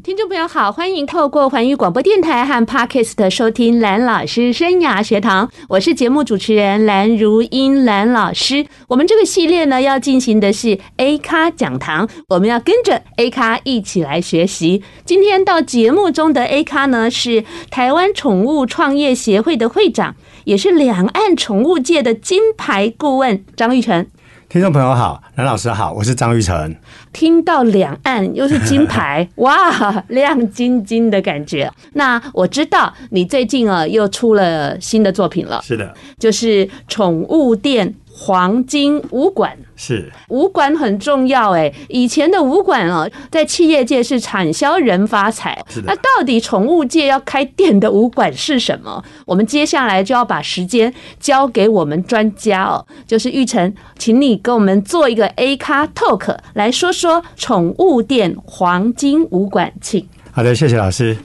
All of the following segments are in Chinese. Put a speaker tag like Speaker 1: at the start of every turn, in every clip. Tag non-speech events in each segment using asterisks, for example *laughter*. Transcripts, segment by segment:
Speaker 1: 听众朋友好，欢迎透过环宇广播电台和 Podcast 收听蓝老师生涯学堂，我是节目主持人蓝如英蓝老师。我们这个系列呢，要进行的是 A 咖讲堂，我们要跟着 A 咖一起来学习。今天到节目中的 A 咖呢，是台湾宠物创业协会的会长，也是两岸宠物界的金牌顾问张玉成。
Speaker 2: 听众朋友好，蓝老师好，我是张玉成。
Speaker 1: 听到两岸又是金牌，*laughs* 哇，亮晶晶的感觉。那我知道你最近啊又出了新的作品了，
Speaker 2: 是的，
Speaker 1: 就是宠物店。黄金武馆
Speaker 2: 是
Speaker 1: 武馆很重要哎，以前的武馆哦，在企业界是产销人发财。
Speaker 2: 是的。
Speaker 1: 那到底宠物界要开店的武馆是什么？我们接下来就要把时间交给我们专家哦，就是玉成，请你跟我们做一个 A 咖 Talk，来说说宠物店黄金武馆，请。
Speaker 2: 好的，谢谢老师。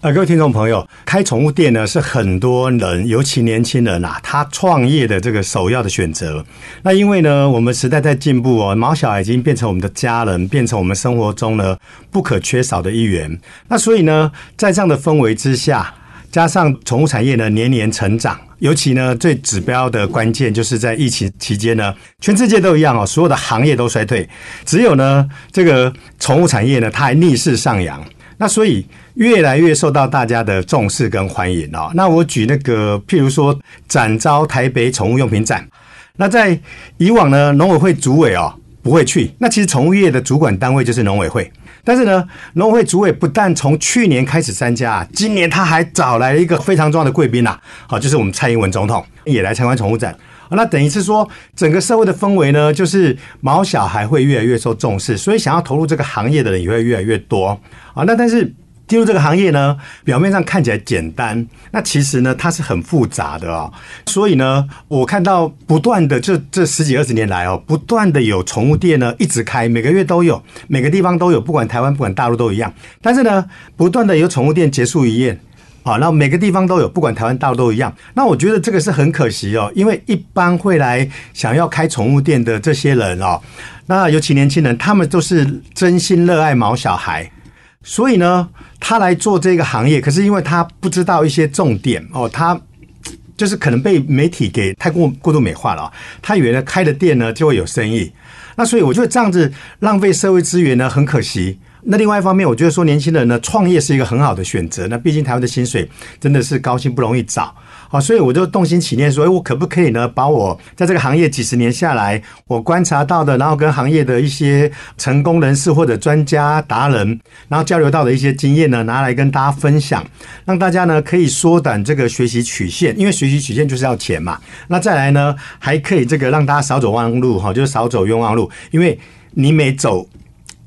Speaker 2: 呃，各位听众朋友，开宠物店呢是很多人，尤其年轻人啊，他创业的这个首要的选择。那因为呢，我们时代在进步哦，毛小孩已经变成我们的家人，变成我们生活中呢不可缺少的一员。那所以呢，在这样的氛围之下，加上宠物产业呢年年成长，尤其呢最指标的关键就是在疫情期间呢，全世界都一样哦，所有的行业都衰退，只有呢这个宠物产业呢，它还逆势上扬。那所以越来越受到大家的重视跟欢迎哦。那我举那个，譬如说展昭台北宠物用品展，那在以往呢，农委会主委哦不会去。那其实宠物业的主管单位就是农委会，但是呢，农委会主委不但从去年开始参加，今年他还找来了一个非常重要的贵宾呐，好，就是我们蔡英文总统也来参观宠物展。那等于是说，整个社会的氛围呢，就是毛小孩会越来越受重视，所以想要投入这个行业的人也会越来越多啊。那但是进入这个行业呢，表面上看起来简单，那其实呢，它是很复杂的哦。所以呢，我看到不断的这这十几二十年来哦，不断的有宠物店呢一直开，每个月都有，每个地方都有，不管台湾不管大陆都一样。但是呢，不断的有宠物店结束营业。好，那每个地方都有，不管台湾大陆都一样。那我觉得这个是很可惜哦，因为一般会来想要开宠物店的这些人哦，那尤其年轻人，他们都是真心热爱毛小孩，所以呢，他来做这个行业，可是因为他不知道一些重点哦，他就是可能被媒体给太过过度美化了，他以为呢开的店呢就会有生意，那所以我觉得这样子浪费社会资源呢，很可惜。那另外一方面，我觉得说年轻人呢，创业是一个很好的选择。那毕竟台湾的薪水真的是高薪不容易找，好，所以我就动心起念说，哎，我可不可以呢，把我在这个行业几十年下来，我观察到的，然后跟行业的一些成功人士或者专家达人，然后交流到的一些经验呢，拿来跟大家分享，让大家呢可以缩短这个学习曲线，因为学习曲线就是要钱嘛。那再来呢，还可以这个让大家少走弯路哈，就是少走冤枉路，因为你每走。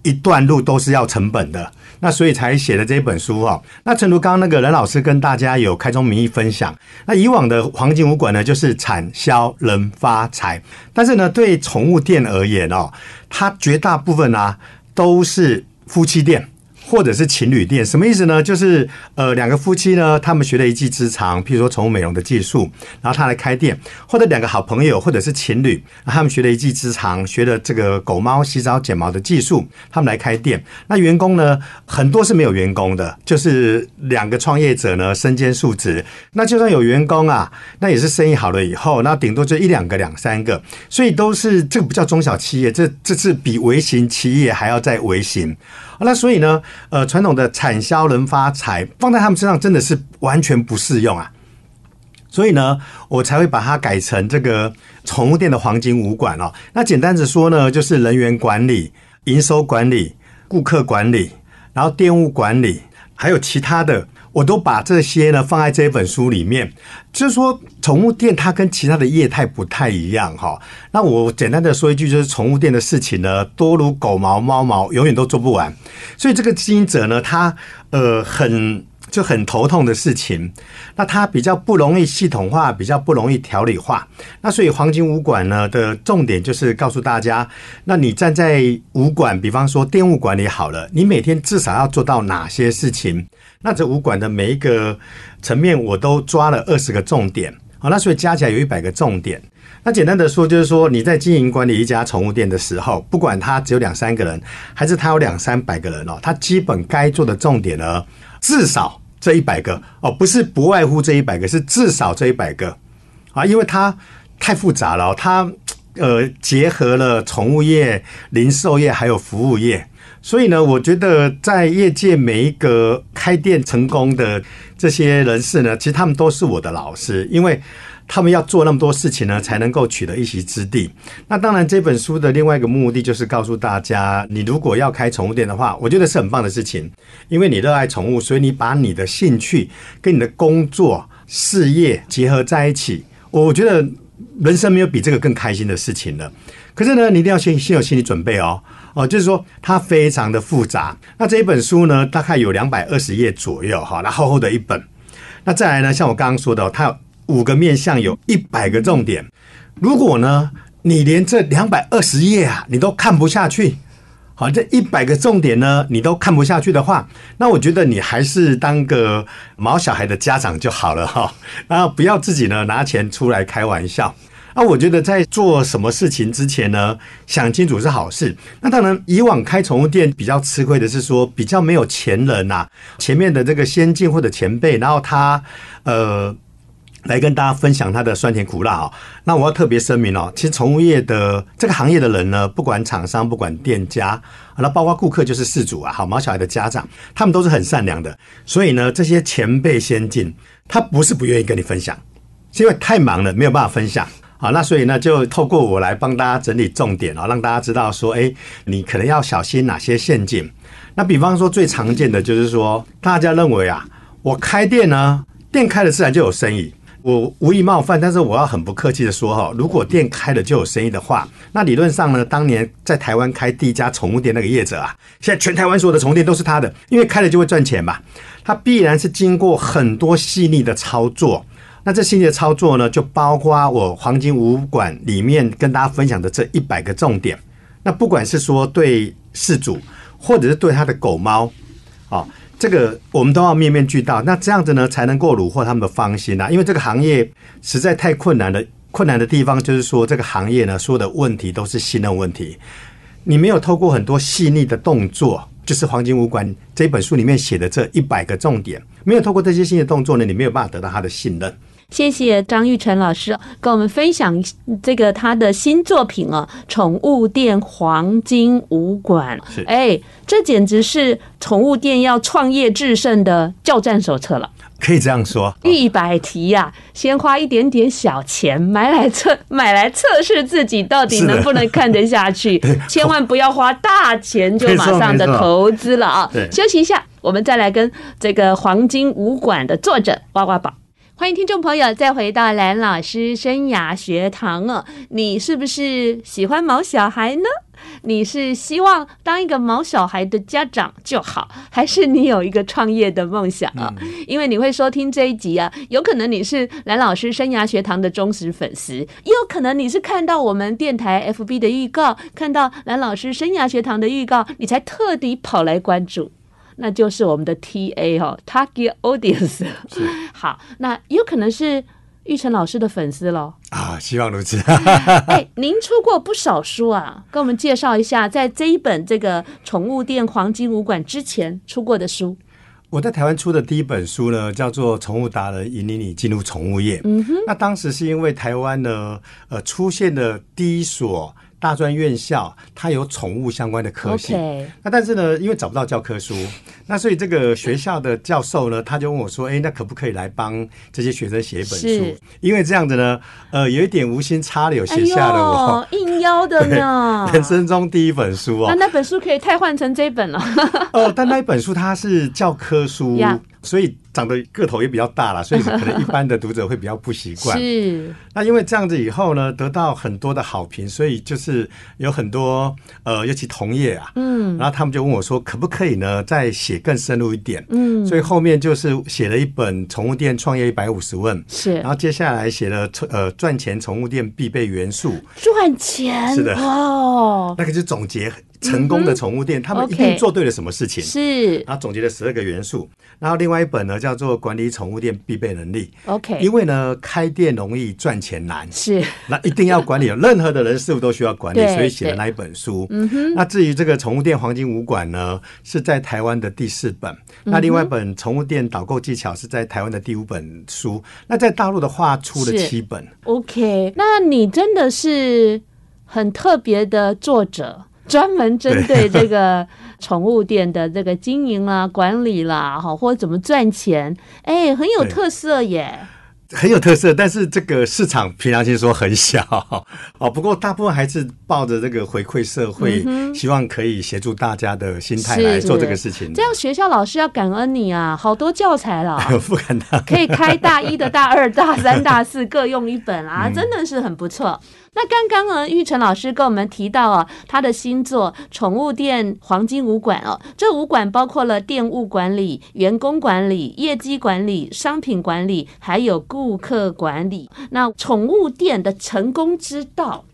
Speaker 2: 一段路都是要成本的，那所以才写的这本书哦。那正如刚刚那个任老师跟大家有开宗明义分享，那以往的黄金武馆呢，就是产销人发财，但是呢，对宠物店而言哦，它绝大部分啊都是夫妻店。或者是情侣店，什么意思呢？就是呃，两个夫妻呢，他们学了一技之长，譬如说宠物美容的技术，然后他来开店；或者两个好朋友，或者是情侣，他们学了一技之长，学了这个狗猫洗澡剪毛的技术，他们来开店。那员工呢，很多是没有员工的，就是两个创业者呢，身兼数职。那就算有员工啊，那也是生意好了以后，那顶多就一两个、两三个，所以都是这个不叫中小企业，这这是比微型企业还要再微型。那所以呢，呃，传统的产销人发财放在他们身上真的是完全不适用啊。所以呢，我才会把它改成这个宠物店的黄金武馆哦。那简单的说呢，就是人员管理、营收管理、顾客管理，然后店务管理，还有其他的。我都把这些呢放在这本书里面，就是说宠物店它跟其他的业态不太一样哈。那我简单的说一句，就是宠物店的事情呢，多如狗毛猫毛，永远都做不完。所以这个经营者呢，他呃很就很头痛的事情。那它比较不容易系统化，比较不容易条理化。那所以黄金武馆呢的重点就是告诉大家，那你站在武馆，比方说电务管理好了，你每天至少要做到哪些事情？那这五管的每一个层面，我都抓了二十个重点。好，那所以加起来有一百个重点。那简单的说，就是说你在经营管理一家宠物店的时候，不管他只有两三个人，还是他有两三百个人哦，他基本该做的重点呢，至少这一百个哦，不是不外乎这一百个，是至少这一百个啊，因为它太复杂了，它呃结合了宠物业、零售业还有服务业，所以呢，我觉得在业界每一个开店成功的这些人士呢，其实他们都是我的老师，因为。他们要做那么多事情呢，才能够取得一席之地。那当然，这本书的另外一个目的就是告诉大家，你如果要开宠物店的话，我觉得是很棒的事情，因为你热爱宠物，所以你把你的兴趣跟你的工作事业结合在一起。我觉得人生没有比这个更开心的事情了。可是呢，你一定要先先有心理准备哦，哦，就是说它非常的复杂。那这一本书呢，大概有两百二十页左右哈，那厚厚的一本。那再来呢，像我刚刚说的，它有。五个面向有一百个重点，如果呢，你连这两百二十页啊，你都看不下去，好，这一百个重点呢，你都看不下去的话，那我觉得你还是当个毛小孩的家长就好了哈，然后不要自己呢拿钱出来开玩笑。那我觉得在做什么事情之前呢，想清楚是好事。那当然，以往开宠物店比较吃亏的是说，比较没有前人呐，前面的这个先进或者前辈，然后他呃。来跟大家分享他的酸甜苦辣啊！那我要特别声明哦，其实宠物业的这个行业的人呢，不管厂商，不管店家，那包括顾客就是事主啊，好毛小孩的家长，他们都是很善良的。所以呢，这些前辈先进，他不是不愿意跟你分享，是因为太忙了，没有办法分享啊。那所以呢，就透过我来帮大家整理重点啊，让大家知道说，哎，你可能要小心哪些陷阱。那比方说最常见的就是说，大家认为啊，我开店呢，店开了自然就有生意。我无意冒犯，但是我要很不客气的说哈，如果店开了就有生意的话，那理论上呢，当年在台湾开第一家宠物店那个业者啊，现在全台湾所有的宠物店都是他的，因为开了就会赚钱嘛。他必然是经过很多细腻的操作，那这细腻的操作呢，就包括我黄金五馆里面跟大家分享的这一百个重点。那不管是说对事主，或者是对他的狗猫，啊。这个我们都要面面俱到，那这样子呢，才能够虏获他们的芳心呐。因为这个行业实在太困难了，困难的地方就是说，这个行业呢，所有的问题都是信任问题。你没有透过很多细腻的动作，就是《黄金五馆》这本书里面写的这一百个重点，没有透过这些细腻动作呢，你没有办法得到他的信任。
Speaker 1: 谢谢张玉成老师跟我们分享这个他的新作品哦，《宠物店黄金武馆》。是，哎，这简直是宠物店要创业制胜的教战手册了。
Speaker 2: 可以这样说，
Speaker 1: 一百题呀、啊，先花一点点小钱买来测，*laughs* 买来测试自己到底能不能看得下去，*laughs* 千万不要花大钱就马上的投资了啊！休息一下，我们再来跟这个《黄金武馆》的作者挖挖宝。欢迎听众朋友再回到蓝老师生涯学堂哦。你是不是喜欢毛小孩呢？你是希望当一个毛小孩的家长就好，还是你有一个创业的梦想啊？因为你会收听这一集啊，有可能你是蓝老师生涯学堂的忠实粉丝，也有可能你是看到我们电台 FB 的预告，看到蓝老师生涯学堂的预告，你才特地跑来关注。那就是我们的 T A 哦，Target Audience。*laughs* 好，那有可能是玉成老师的粉丝喽
Speaker 2: 啊，希望如此。*laughs*
Speaker 1: 哎，您出过不少书啊，跟我们介绍一下，在这一本这个宠物店黄金武馆之前出过的书。
Speaker 2: 我在台湾出的第一本书呢，叫做《宠物达人引领你进入宠物业》。嗯哼，那当时是因为台湾呢，呃，出现的第一所。大专院校，它有宠物相关的科系。Okay. 那但是呢，因为找不到教科书，那所以这个学校的教授呢，他就问我说：“哎，那可不可以来帮这些学生写一本书？因为这样子呢，呃，有一点无心插柳，写下了我、哎、
Speaker 1: 应邀的呢，*laughs*
Speaker 2: 人生中第一本书哦。
Speaker 1: 那那本书可以替换成这本了。*laughs*
Speaker 2: 哦，但那一本书它是教科书.所以长得个头也比较大了，所以可能一般的读者会比较不习惯。
Speaker 1: 是。
Speaker 2: 那因为这样子以后呢，得到很多的好评，所以就是有很多呃，尤其同业啊，嗯，然后他们就问我说，可不可以呢，再写更深入一点？嗯，所以后面就是写了一本《宠物店创业一百五十问》，
Speaker 1: 是。
Speaker 2: 然后接下来写了呃赚钱宠物店必备元素，
Speaker 1: 赚钱
Speaker 2: 是的
Speaker 1: 哦，
Speaker 2: 那个就总结。成功的宠物店，他们一定做对了什么事情？
Speaker 1: 是，
Speaker 2: 然后总结了十二个元素。然后另外一本呢，叫做《管理宠物店必备能力》。
Speaker 1: OK，
Speaker 2: 因为呢，开店容易赚钱难，
Speaker 1: 是，
Speaker 2: 那一定要管理，任何的人事物都需要管理，所以写了那一本书。嗯哼。那至于这个宠物店黄金武馆呢，是在台湾的第四本。那另外一本宠物店导购技巧是在台湾的第五本书。那在大陆的话，出了七本。
Speaker 1: OK，那你真的是很特别的作者。专门针对这个宠物店的这个经营啦、管理啦，哈，或者怎么赚钱，哎，很有特色耶。
Speaker 2: 很有特色，但是这个市场凭良心说很小 *laughs* 哦。不过大部分还是抱着这个回馈社会，嗯、希望可以协助大家的心态来做这个事情。
Speaker 1: 这样学校老师要感恩你啊，好多教材了，*laughs*
Speaker 2: 不敢当，
Speaker 1: 可以开大一的大二、大三、大四各用一本啊，*laughs* 真的是很不错。那刚刚呢，玉成老师跟我们提到啊，他的新作《宠物店黄金五馆》哦，这五馆包括了店务管理、员工管理、业绩管理、商品管理，还有顾客管理。那宠物店的成功之道，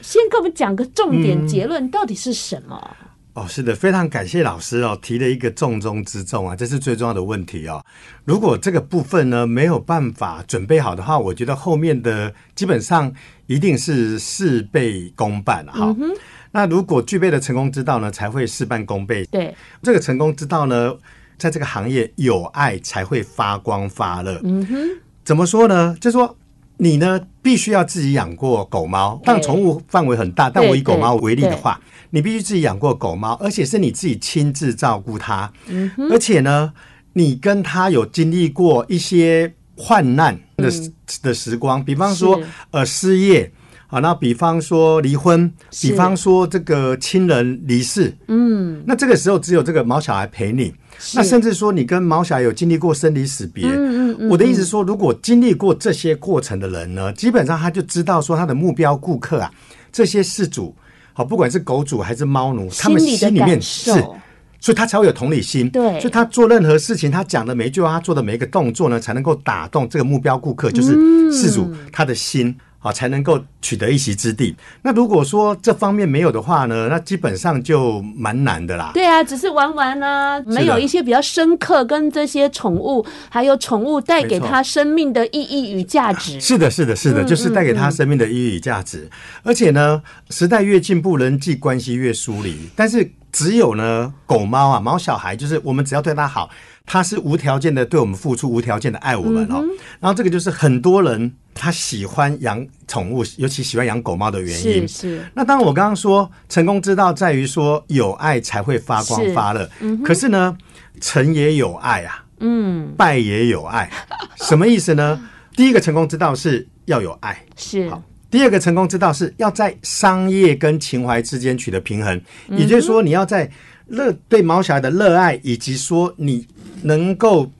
Speaker 1: 先给我们讲个重点结论，到底是什么？嗯
Speaker 2: 哦，是的，非常感谢老师哦，提了一个重中之重啊，这是最重要的问题哦。如果这个部分呢，没有办法准备好的话，我觉得后面的基本上一定是事倍功半哈。嗯、那如果具备了成功之道呢，才会事半功倍。
Speaker 1: 对，
Speaker 2: 这个成功之道呢，在这个行业有爱才会发光发热。嗯哼，怎么说呢？就是说你呢，必须要自己养过狗猫，但宠物范围很大，但我以狗猫为例的话。你必须自己养过狗猫，而且是你自己亲自照顾它，嗯、而且呢，你跟它有经历过一些患难的、嗯、的时光，比方说呃失业啊，那比方说离婚，比方说这个亲人离世，嗯，那这个时候只有这个毛小孩陪你，那甚至说你跟毛小孩有经历过生离死别，嗯嗯嗯、我的意思说，如果经历过这些过程的人呢，基本上他就知道说他的目标顾客啊，这些事主。好，不管是狗主还是猫奴，他们心里面是，所以他才会有同理心。
Speaker 1: 对，
Speaker 2: 所以他做任何事情，他讲的每一句话，他做的每一个动作呢，才能够打动这个目标顾客，就是事主他的心。好，才能够取得一席之地。那如果说这方面没有的话呢，那基本上就蛮难的啦。
Speaker 1: 对啊，只是玩玩呢，没有一些比较深刻跟这些宠物，还有宠物带给他生命的意义与价值。
Speaker 2: 是的，是的，是的，就是带给他生命的意义与价值。而且呢，时代越进步，人际关系越疏离。但是只有呢，狗猫啊，毛小孩，就是我们只要对它好，他是无条件的对我们付出，无条件的爱我们哦。然后这个就是很多人。他喜欢养宠物，尤其喜欢养狗猫的原因
Speaker 1: 是是。
Speaker 2: 那当然，我刚刚说成功之道在于说有爱才会发光发热。嗯。可是呢，成也有爱啊，嗯，败也有爱，*laughs* 什么意思呢？第一个成功之道是要有爱，
Speaker 1: 是。
Speaker 2: 好，第二个成功之道是要在商业跟情怀之间取得平衡，也就是说，你要在热对毛小孩的热爱，以及说你能够。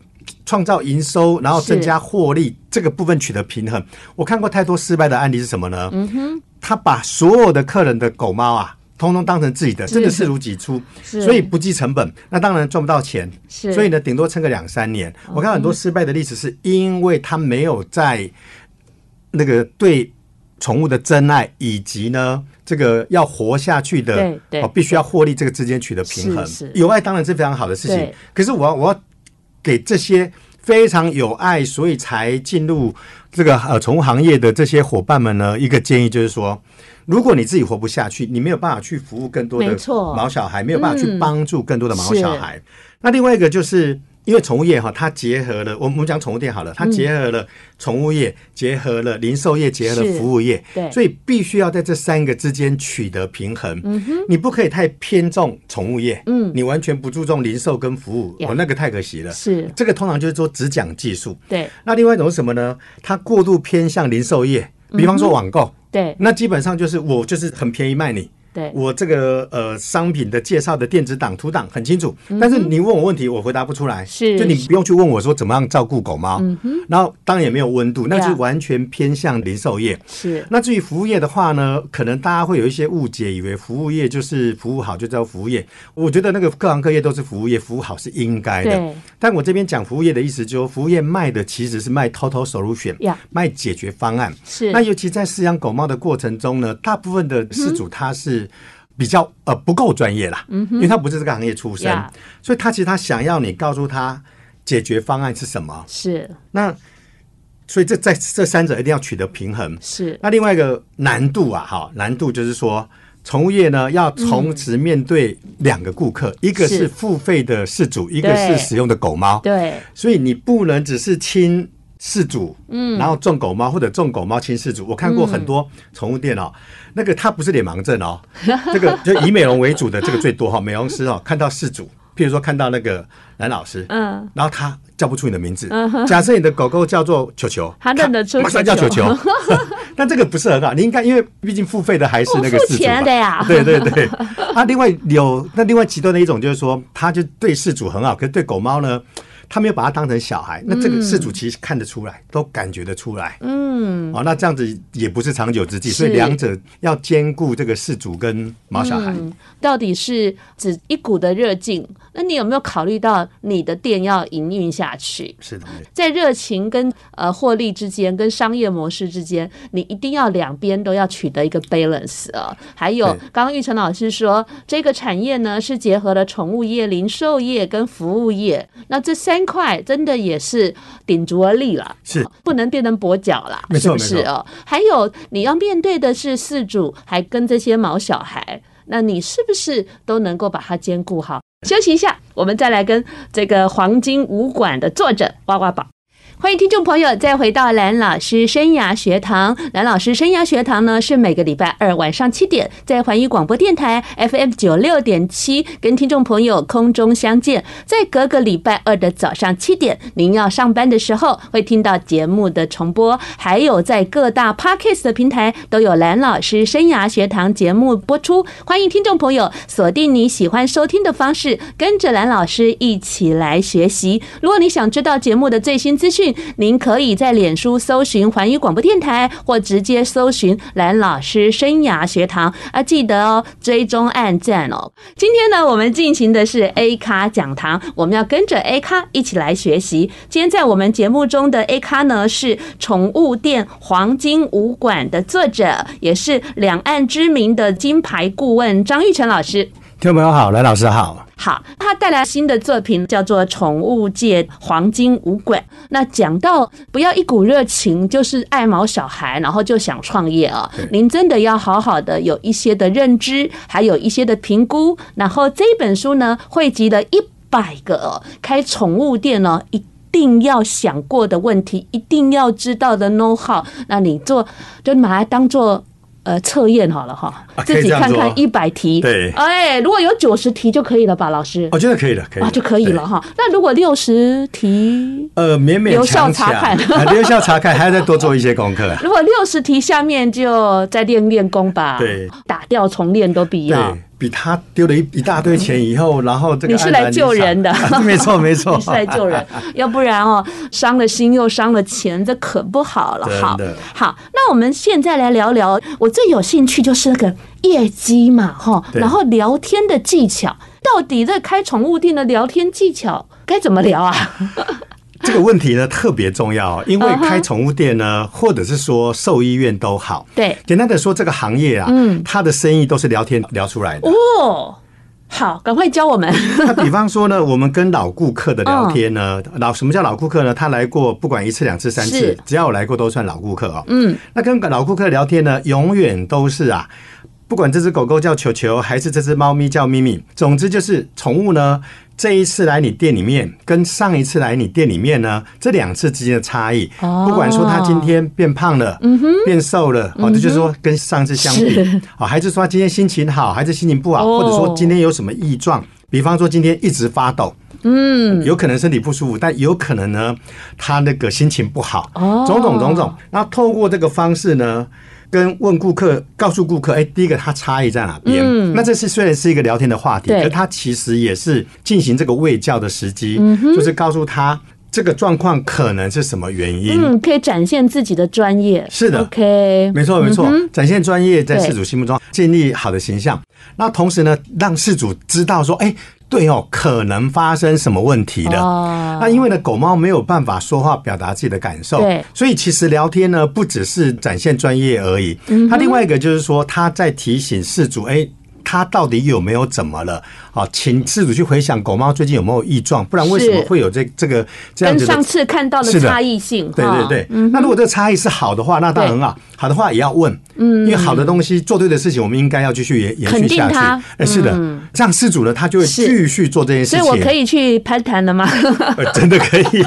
Speaker 2: 创造营收，然后增加获利，这个部分取得平衡。我看过太多失败的案例是什么呢？嗯哼，他把所有的客人的狗猫啊，通通当成自己的，真的视如己出，所以不计成本，那当然赚不到钱。是所以呢，顶多撑个两三年。我看很多失败的例子，是因为他没有在那个对宠物的真爱，以及呢这个要活下去的，对对，必须要获利这个之间取得平衡。有爱当然是非常好的事情，可是我要我要。给这些非常有爱，所以才进入这个呃宠物行业的这些伙伴们呢，一个建议就是说，如果你自己活不下去，你没有办法去服务更多的毛小孩，没，没有办法去帮助更多的毛小孩。嗯、那另外一个就是。因为宠物业哈，它结合了我们讲宠物店好了，它结合了宠物业，结合了零售业，结合了服务业，对，所以必须要在这三个之间取得平衡。嗯哼，你不可以太偏重宠物业，嗯，你完全不注重零售跟服务，哦，那个太可惜了。是，这个通常就是说只讲技术。对，那另外一种是什么呢？它过度偏向零售业，比方说网购，对，那基本上就是我就是很便宜卖你。
Speaker 1: 对，
Speaker 2: 我这个呃商品的介绍的电子档、图档很清楚，但是你问我问题，我回答不出来。
Speaker 1: 是，
Speaker 2: 就你不用去问我说怎么样照顾狗猫，嗯哼，然后当然也没有温度，那是完全偏向零售业。
Speaker 1: 是，
Speaker 2: 那至于服务业的话呢，可能大家会有一些误解，以为服务业就是服务好就叫服务业。我觉得那个各行各业都是服务业，服务好是应该的。但我这边讲服务业的意思，就是服务业卖的其实是卖 total solution，卖解决方案。
Speaker 1: 是，
Speaker 2: 那尤其在饲养狗猫的过程中呢，大部分的饲主他是比较呃不够专业啦，嗯，因为他不是这个行业出身，所以他其实他想要你告诉他解决方案是什么。
Speaker 1: 是，
Speaker 2: 那所以这在这三者一定要取得平衡。
Speaker 1: 是，
Speaker 2: 那另外一个难度啊，哈，难度就是说，宠物业呢要同时面对两个顾客，一个是付费的饲主，一个是使用的狗猫。
Speaker 1: 对，
Speaker 2: 所以你不能只是亲。饲主，嗯，然后种狗猫或者种狗猫亲饲主，我看过很多宠物店哦，那个他不是脸盲症哦，*laughs* 这个就以美容为主的这个最多哈，*laughs* 美容师哦，看到饲主，譬如说看到那个蓝老师，嗯，然后他叫不出你的名字，假设你的狗狗叫做球球，
Speaker 1: 他认得出，
Speaker 2: 马上叫球球，*laughs* 但这个不是很好，你应该因为毕竟付费的还是那个事主嘛，
Speaker 1: 的呀，
Speaker 2: 对对对，啊，另外有那另外极端的一种就是说，他就对事主很好，可是对狗猫呢？他没有把它当成小孩，那这个事主其实看得出来，嗯、都感觉得出来。嗯，哦，那这样子也不是长久之计，所以两者要兼顾这个事主跟毛小孩。
Speaker 1: 嗯、到底是指一股的热劲？那你有没有考虑到你的店要营运下去？
Speaker 2: 是的，
Speaker 1: 在热情跟呃获利之间，跟商业模式之间，你一定要两边都要取得一个 balance 啊。还有，刚刚玉成老师说，这个产业呢是结合了宠物业、零售业跟服务业，那这三。块真的也是顶足而立了，
Speaker 2: 是
Speaker 1: 不能变成跛脚了，是不是哦？还有你要面对的是事主，还跟这些毛小孩，那你是不是都能够把它兼顾好？休息一下，我们再来跟这个黄金武馆的作者挖挖宝。欢迎听众朋友再回到蓝老师生涯学堂。蓝老师生涯学堂呢，是每个礼拜二晚上七点在环宇广播电台 FM 九六点七跟听众朋友空中相见。在隔个礼拜二的早上七点，您要上班的时候会听到节目的重播，还有在各大 Podcast 的平台都有蓝老师生涯学堂节目播出。欢迎听众朋友锁定你喜欢收听的方式，跟着蓝老师一起来学习。如果你想知道节目的最新资讯，您可以在脸书搜寻环宇广播电台，或直接搜寻蓝老师生涯学堂啊，记得哦，追踪按赞哦。今天呢，我们进行的是 A 咖讲堂，我们要跟着 A 咖一起来学习。今天在我们节目中的 A 咖呢，是宠物店黄金武馆的作者，也是两岸知名的金牌顾问张玉成老师。
Speaker 2: 听众朋友好，蓝老师好。
Speaker 1: 好，他带来新的作品叫做《宠物界黄金五鬼》。那讲到不要一股热情，就是爱毛小孩，然后就想创业啊。您真的要好好的有一些的认知，还有一些的评估。然后这本书呢，汇集了一百个开宠物店呢一定要想过的问题，一定要知道的 know how。那你做就把它当做。呃，测验好了哈，自己看看一百题，
Speaker 2: 对，
Speaker 1: 哎，如果有九十题就可以了吧，老师？
Speaker 2: 我觉得可以了，可以
Speaker 1: 啊，就可以了哈。那如果六十题，
Speaker 2: 呃，勉勉强强，留校查看，*laughs* 留校查看，还要再多做一些功课。*laughs*
Speaker 1: 如果六十题下面就再练练功吧，
Speaker 2: 对，
Speaker 1: 打掉重练都必要。
Speaker 2: 比他丢了一一大堆钱以后，然后这个
Speaker 1: 你是来救人的，*laughs*
Speaker 2: 没错没错，
Speaker 1: 你是来救人，要不然哦，伤了心又伤了钱，这可不好了。好，好，那我们现在来聊聊，我最有兴趣就是那个业绩嘛，哈，然后聊天的技巧，到底这开宠物店的聊天技巧该怎么聊啊？
Speaker 2: 这个问题呢特别重要，因为开宠物店呢，或者是说兽医院都好。
Speaker 1: 对，
Speaker 2: 简单的说，这个行业啊，嗯，它的生意都是聊天聊出来的。
Speaker 1: 哦，好，赶快教我们。*laughs*
Speaker 2: 那比方说呢，我们跟老顾客的聊天呢，老什么叫老顾客呢？他来过不管一次、两次、三次，只要我来过都算老顾客哦。嗯，那跟老顾客聊天呢，永远都是啊，不管这只狗狗叫球球，还是这只猫咪叫咪咪，总之就是宠物呢。这一次来你店里面，跟上一次来你店里面呢，这两次之间的差异，不管说他今天变胖了，嗯哼，变瘦了，哦，这就是说跟上次相比，啊，还是说他今天心情好，还是心情不好，或者说今天有什么异状，比方说今天一直发抖，嗯，有可能身体不舒服，但有可能呢，他那个心情不好，种种种种，那透过这个方式呢。跟问顾客，告诉顾客，哎，第一个它差异在哪边？嗯，那这是虽然是一个聊天的话题，可它其实也是进行这个喂教的时机，就是告诉他。这个状况可能是什么原因？
Speaker 1: 嗯，可以展现自己的专业。
Speaker 2: 是的，OK，没错没错，嗯、展现专业在事主心目中建立好的形象。那同时呢，让事主知道说，哎，对哦，可能发生什么问题的。哦、那因为呢，狗猫没有办法说话表达自己的感受，对，所以其实聊天呢，不只是展现专业而已。嗯，它另外一个就是说，它在提醒事主，哎。他到底有没有怎么了？好，请饲主去回想狗猫最近有没有异状，不然为什么会有这这个这样子？
Speaker 1: 跟上次看到的差异性，
Speaker 2: 对对对。那如果这个差异是好的话，那当然很好。好的话也要问，嗯，因为好的东西做对的事情，我们应该要继续延延续下去。哎，是的，这样事主呢，他就会继续做这件事情。
Speaker 1: 所以我可以去攀谈了吗？*laughs*
Speaker 2: 真的可以。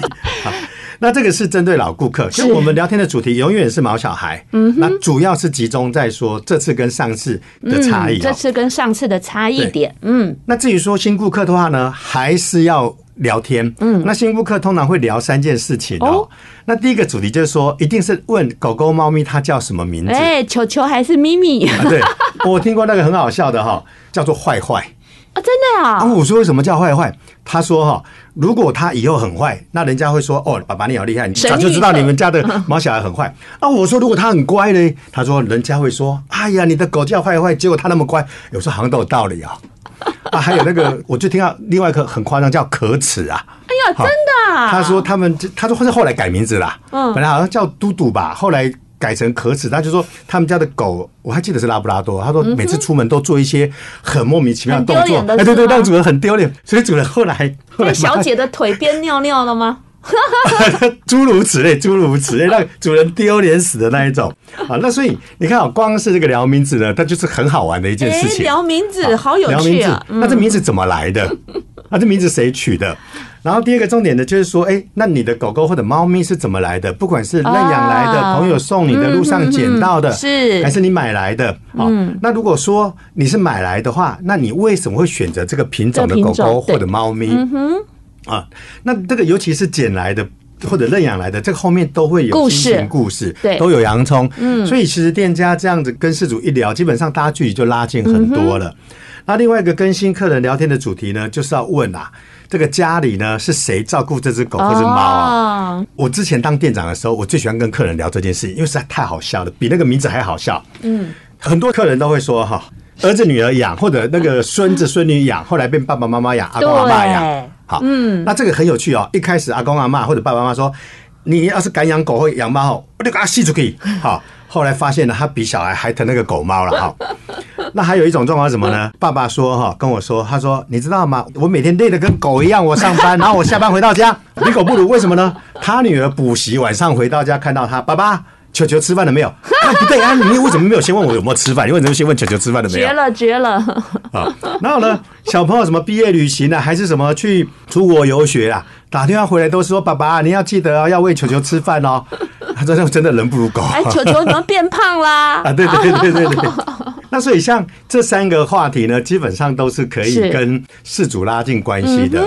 Speaker 2: 那这个是针对老顾客，就我们聊天的主题永远是毛小孩。嗯，那主要是集中在说这次跟上次的差异。
Speaker 1: 这次跟上次的差异点。嗯，
Speaker 2: 那至于说新顾客的话呢，还是要聊天。嗯，那新顾客通常会聊三件事情哦。那第一个主题就是说，一定是问狗狗、猫咪它叫什么名字？
Speaker 1: 哎，球球还是咪咪？
Speaker 2: 对，*laughs* 我听过那个很好笑的哈，叫做坏坏。
Speaker 1: 啊，真的啊！
Speaker 2: 我说为什么叫坏坏？他说哈。如果他以后很坏，那人家会说：“哦，爸爸你好厉害，你早就知道你们家的毛小孩很坏。”啊，我说如果他很乖呢？他说人家会说：“哎呀，你的狗叫坏坏，结果他那么乖。”有时候好像都有道理啊。啊，还有那个，*laughs* 我就听到另外一个很夸张，叫可耻啊！
Speaker 1: 哎呀，真的啊！
Speaker 2: 他说他们，他说是后来改名字啦，嗯，本来好像叫嘟嘟吧，后来。改成可耻，他就说他们家的狗，我还记得是拉布拉多。他说每次出门都做一些很莫名其妙的动作，哎，对对，让主人很丢脸。所以主人后来后来
Speaker 1: 小姐的腿边尿尿了吗？*laughs*
Speaker 2: 诸如此类，诸如此类，让主人丢脸死的那一种 *laughs* 啊。那所以你看啊，光是这个聊名字呢，它就是很好玩的一件事情。
Speaker 1: 聊名字好有趣啊！
Speaker 2: 那这名字怎么来的？*laughs* 那这名字谁取的？然后第二个重点呢，就是说，哎，那你的狗狗或者猫咪是怎么来的？不管是认养来的、朋友送你的、路上捡到的，是还是你买来的？啊，那如果说你是买来的话，那你为什么会选择这个品种的狗狗或者猫咪？啊，那这个尤其是捡来的或者认养来的，这个后面都会有故事，故事对，都有洋葱。嗯，所以其实店家这样子跟事主一聊，基本上大家距离就拉近很多了。那另外一个跟新客人聊天的主题呢，就是要问啊。这个家里呢，是谁照顾这只狗或者猫啊？Oh. 我之前当店长的时候，我最喜欢跟客人聊这件事情，因为实在太好笑了，比那个名字还好笑。嗯，很多客人都会说哈，儿子女儿养，或者那个孙子孙女养，后来变爸爸妈妈养，阿公阿妈养。好，嗯，那这个很有趣哦。一开始阿公阿妈或者爸爸妈妈说，你要是敢养狗或养猫，我就给它吸出去。*laughs* 好。后来发现呢，他比小孩还疼那个狗猫了哈。*laughs* 那还有一种状况是什么呢？爸爸说哈，跟我说，他说你知道吗？我每天累得跟狗一样，我上班，*laughs* 然后我下班回到家，比狗不如。为什么呢？他女儿补习，晚上回到家看到他，爸爸。球球吃饭了没有？啊，不对啊！你为什么没有先问我有没有吃饭？你为什么先问球球吃饭了没有？
Speaker 1: 绝了，绝了！
Speaker 2: 啊，然后呢？小朋友什么毕业旅行啊，还是什么去出国游学啊？打电话回来都是说：“爸爸，你要记得要喂球球吃饭哦。”他说：“真的人不如狗。”
Speaker 1: 哎，球球怎么变胖啦？*laughs*
Speaker 2: 啊，对对对对对对。那所以像这三个话题呢，基本上都是可以跟事主拉近关系的。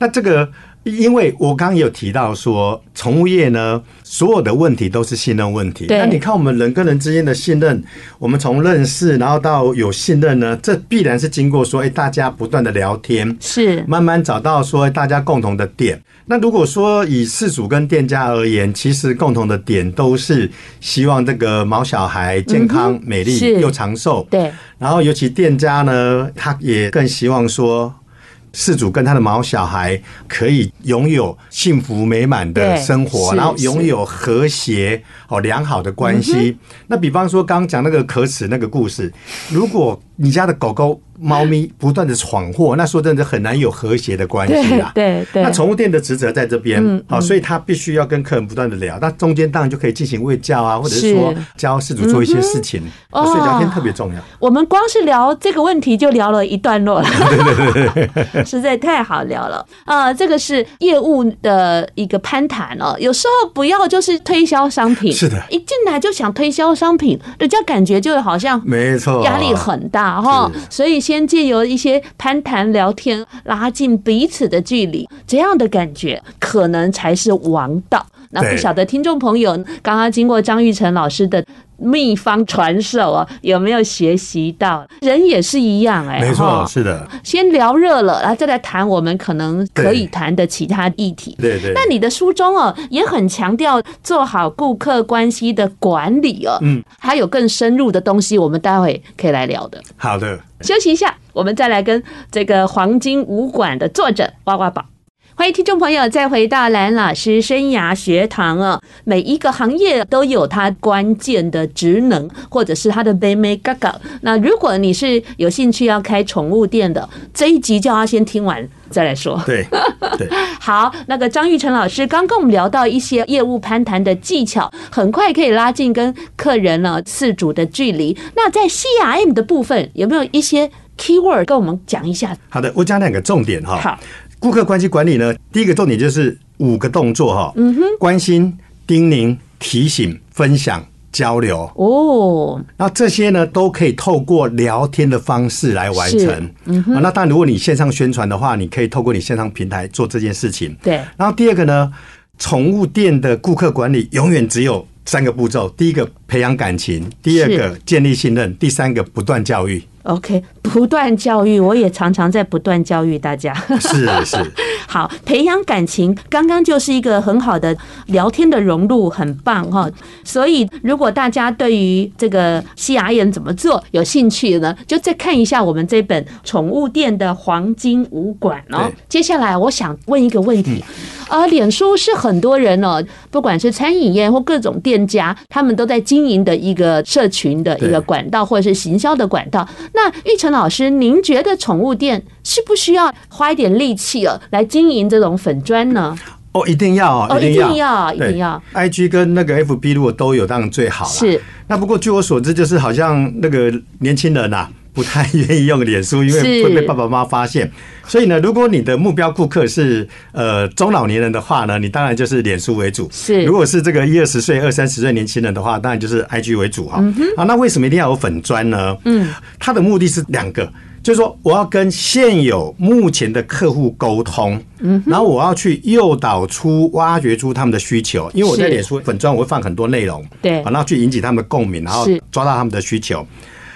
Speaker 2: 那这个。因为我刚刚也有提到说，宠物业呢，所有的问题都是信任问题。那你看我们人跟人之间的信任，我们从认识然后到有信任呢，这必然是经过说，哎，大家不断的聊天，是慢慢找到说大家共同的点。那如果说以事主跟店家而言，其实共同的点都是希望这个毛小孩健康、美丽又长寿。对，然后尤其店家呢，他也更希望说。饲主跟他的毛小孩可以拥有幸福美满的生活，然后拥有和谐哦良好的关系。那比方说刚刚讲那个可耻那个故事，如果你家的狗狗。猫咪不断的闯祸，那说真的很难有和谐的关系啊。对对。那宠物店的职责在这边，好，所以他必须要跟客人不断的聊。那中间当然就可以进行喂教啊，或者是说教事主做一些事情。所以聊天特别重要。
Speaker 1: 我们光是聊这个问题就聊了一段落了，*laughs* 实在太好聊了啊！这个是业务的一个攀谈哦。有时候不要就是推销商品，是的，一进来就想推销商品，人家感觉就好像没错，压力很大哈。所以。先借由一些攀谈聊天，拉近彼此的距离，这样的感觉可能才是王道。那不晓得听众朋友刚刚经过张玉成老师的秘方传授啊，有没有学习到？人也是一样哎、欸，
Speaker 2: 没错，是的。
Speaker 1: 先聊热了，然后再来谈我们可能可以谈的其他议题。
Speaker 2: 对对。
Speaker 1: 那你的书中哦，也很强调做好顾客关系的管理哦。嗯。还有更深入的东西，我们待会可以来聊的。
Speaker 2: 好的。
Speaker 1: 休息一下，我们再来跟这个黄金武馆的作者挖挖宝。欢迎听众朋友再回到蓝老师生涯学堂哦。每一个行业都有它关键的职能，或者是它的眉眉角角。那如果你是有兴趣要开宠物店的，这一集就要先听完再来说。
Speaker 2: 对对。*laughs*
Speaker 1: 好，那个张玉成老师刚跟我们聊到一些业务攀谈的技巧，很快可以拉近跟客人呢饲主的距离。那在 CRM 的部分有没有一些 keyword 跟我们讲一下？
Speaker 2: 好的，我讲两个重点哈。
Speaker 1: 好。
Speaker 2: 顾客关系管理呢，第一个重点就是五个动作哈，嗯哼，关心、叮咛、提醒、分享、交流哦。那这些呢，都可以透过聊天的方式来完成。嗯哼，那当然，如果你线上宣传的话，你可以透过你线上平台做这件事情。
Speaker 1: 对。
Speaker 2: 然后第二个呢，宠物店的顾客管理永远只有三个步骤：第一个培养感情，第二个建立信任，第三个不断教育。
Speaker 1: OK，不断教育，我也常常在不断教育大家。
Speaker 2: 是是，*laughs*
Speaker 1: 好，培养感情，刚刚就是一个很好的聊天的融入，很棒哈。所以，如果大家对于这个 CRM 怎么做有兴趣呢，就再看一下我们这本《宠物店的黄金武馆》哦。接下来，我想问一个问题。啊，脸书是很多人哦，不管是餐饮业或各种店家，他们都在经营的一个社群的一个管道，或者是行销的管道。那育成老师，您觉得宠物店需不需要花一点力气哦，来经营这种粉砖呢？
Speaker 2: 哦，一定要
Speaker 1: 哦，一定要，一定要。
Speaker 2: IG 跟那个 FB 如果都有，当然最好了。
Speaker 1: 是。
Speaker 2: 那不过据我所知，就是好像那个年轻人呐。不太愿意用脸书，因为会被爸爸妈妈发现。所以呢，如果你的目标顾客是呃中老年人的话呢，你当然就是脸书为主。
Speaker 1: 是，
Speaker 2: 如果是这个一二十岁、二三十岁年轻人的话，当然就是 IG 为主哈。啊、嗯，那为什么一定要有粉砖呢？嗯，它的目的是两个，就是说我要跟现有目前的客户沟通，嗯，然后我要去诱导出、挖掘出他们的需求，因为我在脸书粉砖我会放很多内容，
Speaker 1: 对，
Speaker 2: 然后去引起他们的共鸣，然后抓到他们的需求。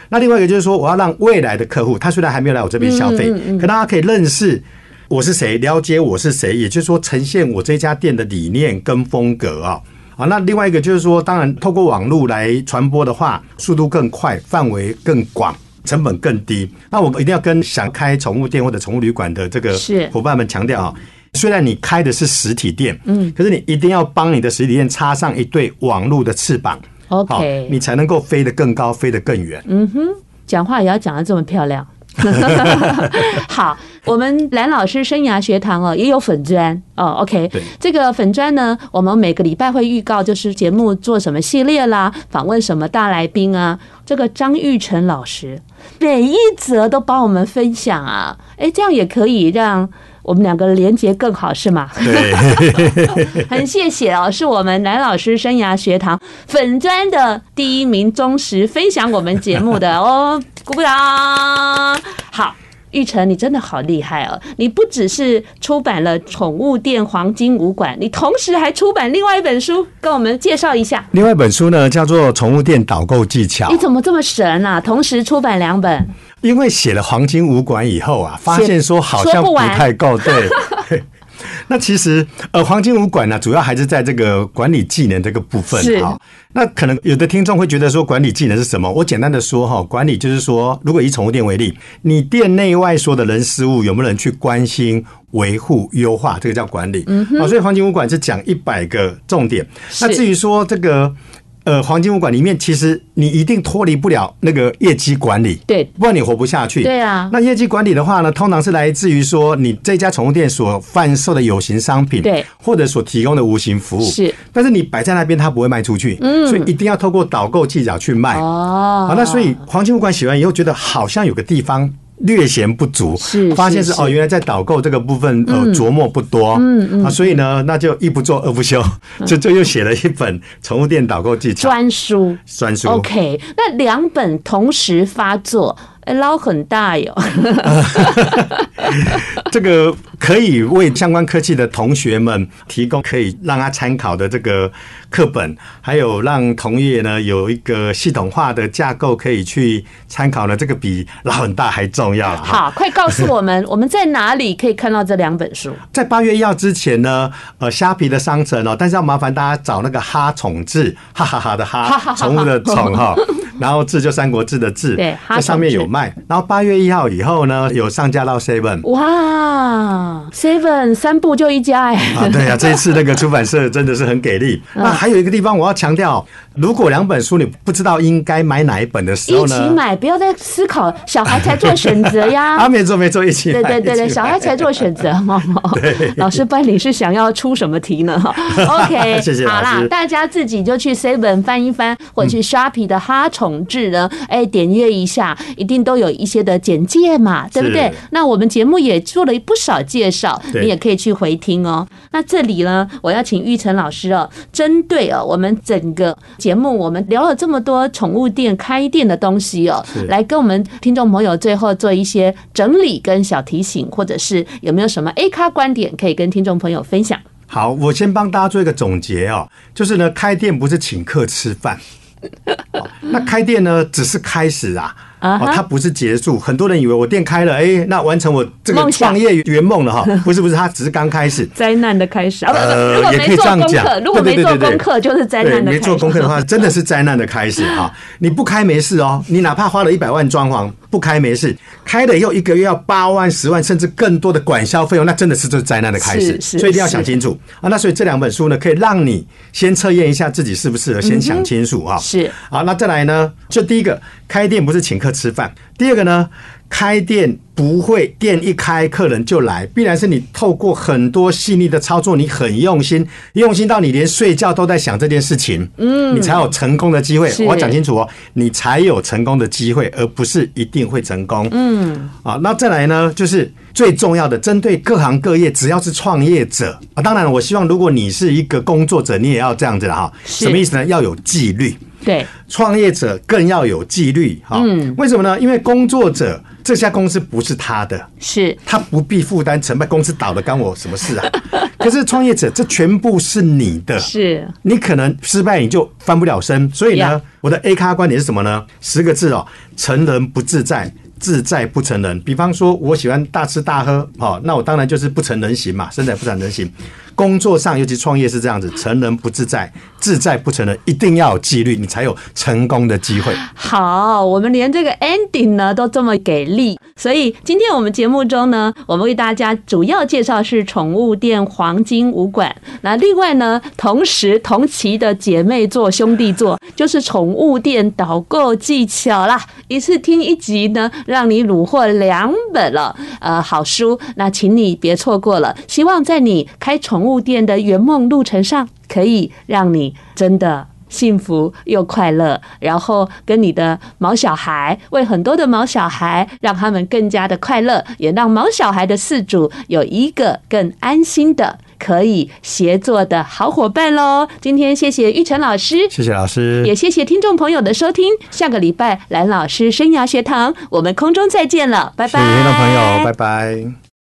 Speaker 2: 那另外一个就是说，我要让未来的客户，他虽然还没有来我这边消费，可大家可以认识我是谁，了解我是谁，也就是说，呈现我这家店的理念跟风格啊。啊，那另外一个就是说，当然透过网络来传播的话，速度更快，范围更广，成本更低。那我们一定要跟想开宠物店或者宠物旅馆的这个伙伴们强调啊，虽然你开的是实体店，嗯，可是你一定要帮你的实体店插上一对网络的翅膀。
Speaker 1: OK，
Speaker 2: 你才能够飞得更高，飞得更远。
Speaker 1: 嗯哼，讲话也要讲得这么漂亮。*laughs* *laughs* 好，我们蓝老师生涯学堂哦，也有粉砖哦。OK，
Speaker 2: 对，
Speaker 1: 这个粉砖呢，我们每个礼拜会预告，就是节目做什么系列啦，访问什么大来宾啊。这个张玉成老师每一则都帮我们分享啊，哎，这样也可以让。我们两个连结更好是吗？
Speaker 2: 对，*laughs*
Speaker 1: 很谢谢哦，是我们蓝老师生涯学堂粉专的第一名忠实分享我们节目的哦，鼓鼓掌。好，育成你真的好厉害哦！你不只是出版了《宠物店黄金武馆》，你同时还出版另外一本书，跟我们介绍一下。
Speaker 2: 另外一本书呢，叫做《宠物店导购技巧》。
Speaker 1: 你怎么这么神啊？同时出版两本？
Speaker 2: 因为写了黄金武馆以后啊，发现说好像不太够。对，*laughs* 那其实呃，黄金五管呢，主要还是在这个管理技能这个部分哈。那可能有的听众会觉得说，管理技能是什么？我简单的说哈，管理就是说，如果以宠物店为例，你店内外所有的人事物有没有人去关心、维护、优化，这个叫管理。嗯，好，所以黄金五管是讲一百个重点。那至于说这个。呃，黄金物管里面，其实你一定脱离不了那个业绩管理，
Speaker 1: 对，
Speaker 2: 不然你活不下去。
Speaker 1: 对啊，
Speaker 2: 那业绩管理的话呢，通常是来自于说你这家宠物店所贩售的有形商品，
Speaker 1: 对，
Speaker 2: 或者所提供的无形服务，
Speaker 1: 是。
Speaker 2: 但是你摆在那边，它不会卖出去，嗯，所以一定要透过导购技巧去卖。哦，好，那所以黄金物管写完以后，觉得好像有个地方。略嫌不足，
Speaker 1: 是
Speaker 2: 发现是哦，原来在导购这个部分呃琢磨不多，嗯嗯。啊，所以呢，那就一不做二不休，就就又写了一本宠物店导购技巧。专
Speaker 1: 书，
Speaker 2: 专书。
Speaker 1: OK，那两本同时发作，哎，捞很大哟。*laughs*
Speaker 2: 这个可以为相关科技的同学们提供可以让他参考的这个课本，还有让同业呢有一个系统化的架构可以去参考呢，这个比捞很大还重要。
Speaker 1: 好，快告诉我们，我们在哪里可以看到这两本书？
Speaker 2: 在八月一号之前呢，呃，虾皮的商城哦，但是要麻烦大家找那个哈宠志，哈哈哈的哈，宠物的宠哈，然后字就三国志的字，
Speaker 1: 对，
Speaker 2: 在上面有卖。然后八月一号以后呢，有上架到 Seven。
Speaker 1: 哇，Seven 三部就一家哎。
Speaker 2: 啊，对呀，这一次那个出版社真的是很给力。那还有一个地方我要强调。如果两本书你不知道应该买哪一本的时候呢？
Speaker 1: 一起买，不要再思考，小孩才做选择呀。*laughs*
Speaker 2: 啊，没错没错，一起买。
Speaker 1: 对对对对，小孩才做选择。*laughs* 对，老师班里是想要出什么题呢哈？*laughs* OK，
Speaker 2: 谢谢。
Speaker 1: 好啦，大家自己就去 Seven 翻一翻，或者去 Shopping 的哈宠志呢，哎，点阅一下，一定都有一些的简介嘛，对不对？那我们节目也做了不少介绍，你也可以去回听哦。那这里呢，我要请玉成老师哦，针对哦我们整个。节目我们聊了这么多宠物店开店的东西哦，来跟我们听众朋友最后做一些整理跟小提醒，或者是有没有什么 A 咖观点可以跟听众朋友分享？
Speaker 2: 好，我先帮大家做一个总结哦，就是呢，开店不是请客吃饭，那开店呢只是开始啊。哦，它不是结束。很多人以为我店开了，哎，那完成我这个创业圆梦了哈？*laughs* 不是不是，它只是刚开始，
Speaker 1: 灾难的开始。呃，也可以这样讲。如果没做功课，就是灾难的。
Speaker 2: 没做功课的话，真的是灾难的开始哈。你不开没事哦，你哪怕花了一百万装潢，不开没事。开了以后一个月要八万、十万，甚至更多的管销费用，那真的是这灾难的开始。所以一定要想清楚啊。那所以这两本书呢，可以让你先测验一下自己适不适合，先想清楚啊。
Speaker 1: 是。
Speaker 2: 好，那再来呢？就第一个，开店不是请客吃饭。第二个呢，开店不会店一开客人就来，必然是你透过很多细腻的操作，你很用心，用心到你连睡觉都在想这件事情，嗯，你才有成功的机会。我要讲清楚哦，你才有成功的机会，而不是一定会成功。嗯，啊，那再来呢，就是最重要的，针对各行各业，只要是创业者啊，当然我希望如果你是一个工作者，你也要这样子的哈。什么意思呢？要有纪律。
Speaker 1: 对，
Speaker 2: 创业者更要有纪律哈。嗯，为什么呢？因为工作者这家公司不是他的，
Speaker 1: 是
Speaker 2: 他不必负担成败，公司倒了干我什么事啊？*laughs* 可是创业者这全部是你的，
Speaker 1: 是
Speaker 2: 你可能失败你就翻不了身。所以呢，我的 A 咖观点是什么呢？十个字哦，成人不自在。自在不成人，比方说，我喜欢大吃大喝，好，那我当然就是不成人形嘛，身材不成人形。工作上，尤其创业是这样子，成人不自在，自在不成人，一定要有纪律，你才有成功的机会。
Speaker 1: 好，我们连这个 ending 呢都这么给力，所以今天我们节目中呢，我们为大家主要介绍是宠物店黄金武馆。那另外呢，同时同期的姐妹座、兄弟座就是宠物店导购技巧啦，一次听一集呢。让你虏获两本了，呃，好书，那请你别错过了。希望在你开宠物店的圆梦路程上，可以让你真的幸福又快乐。然后跟你的毛小孩，为很多的毛小孩，让他们更加的快乐，也让毛小孩的饲主有一个更安心的。可以协作的好伙伴喽！今天谢谢玉成老师，
Speaker 2: 谢谢老师，
Speaker 1: 也谢谢听众朋友的收听。下个礼拜蓝老师生涯学堂，我们空中再见了，拜拜！
Speaker 2: 听众朋友，拜拜。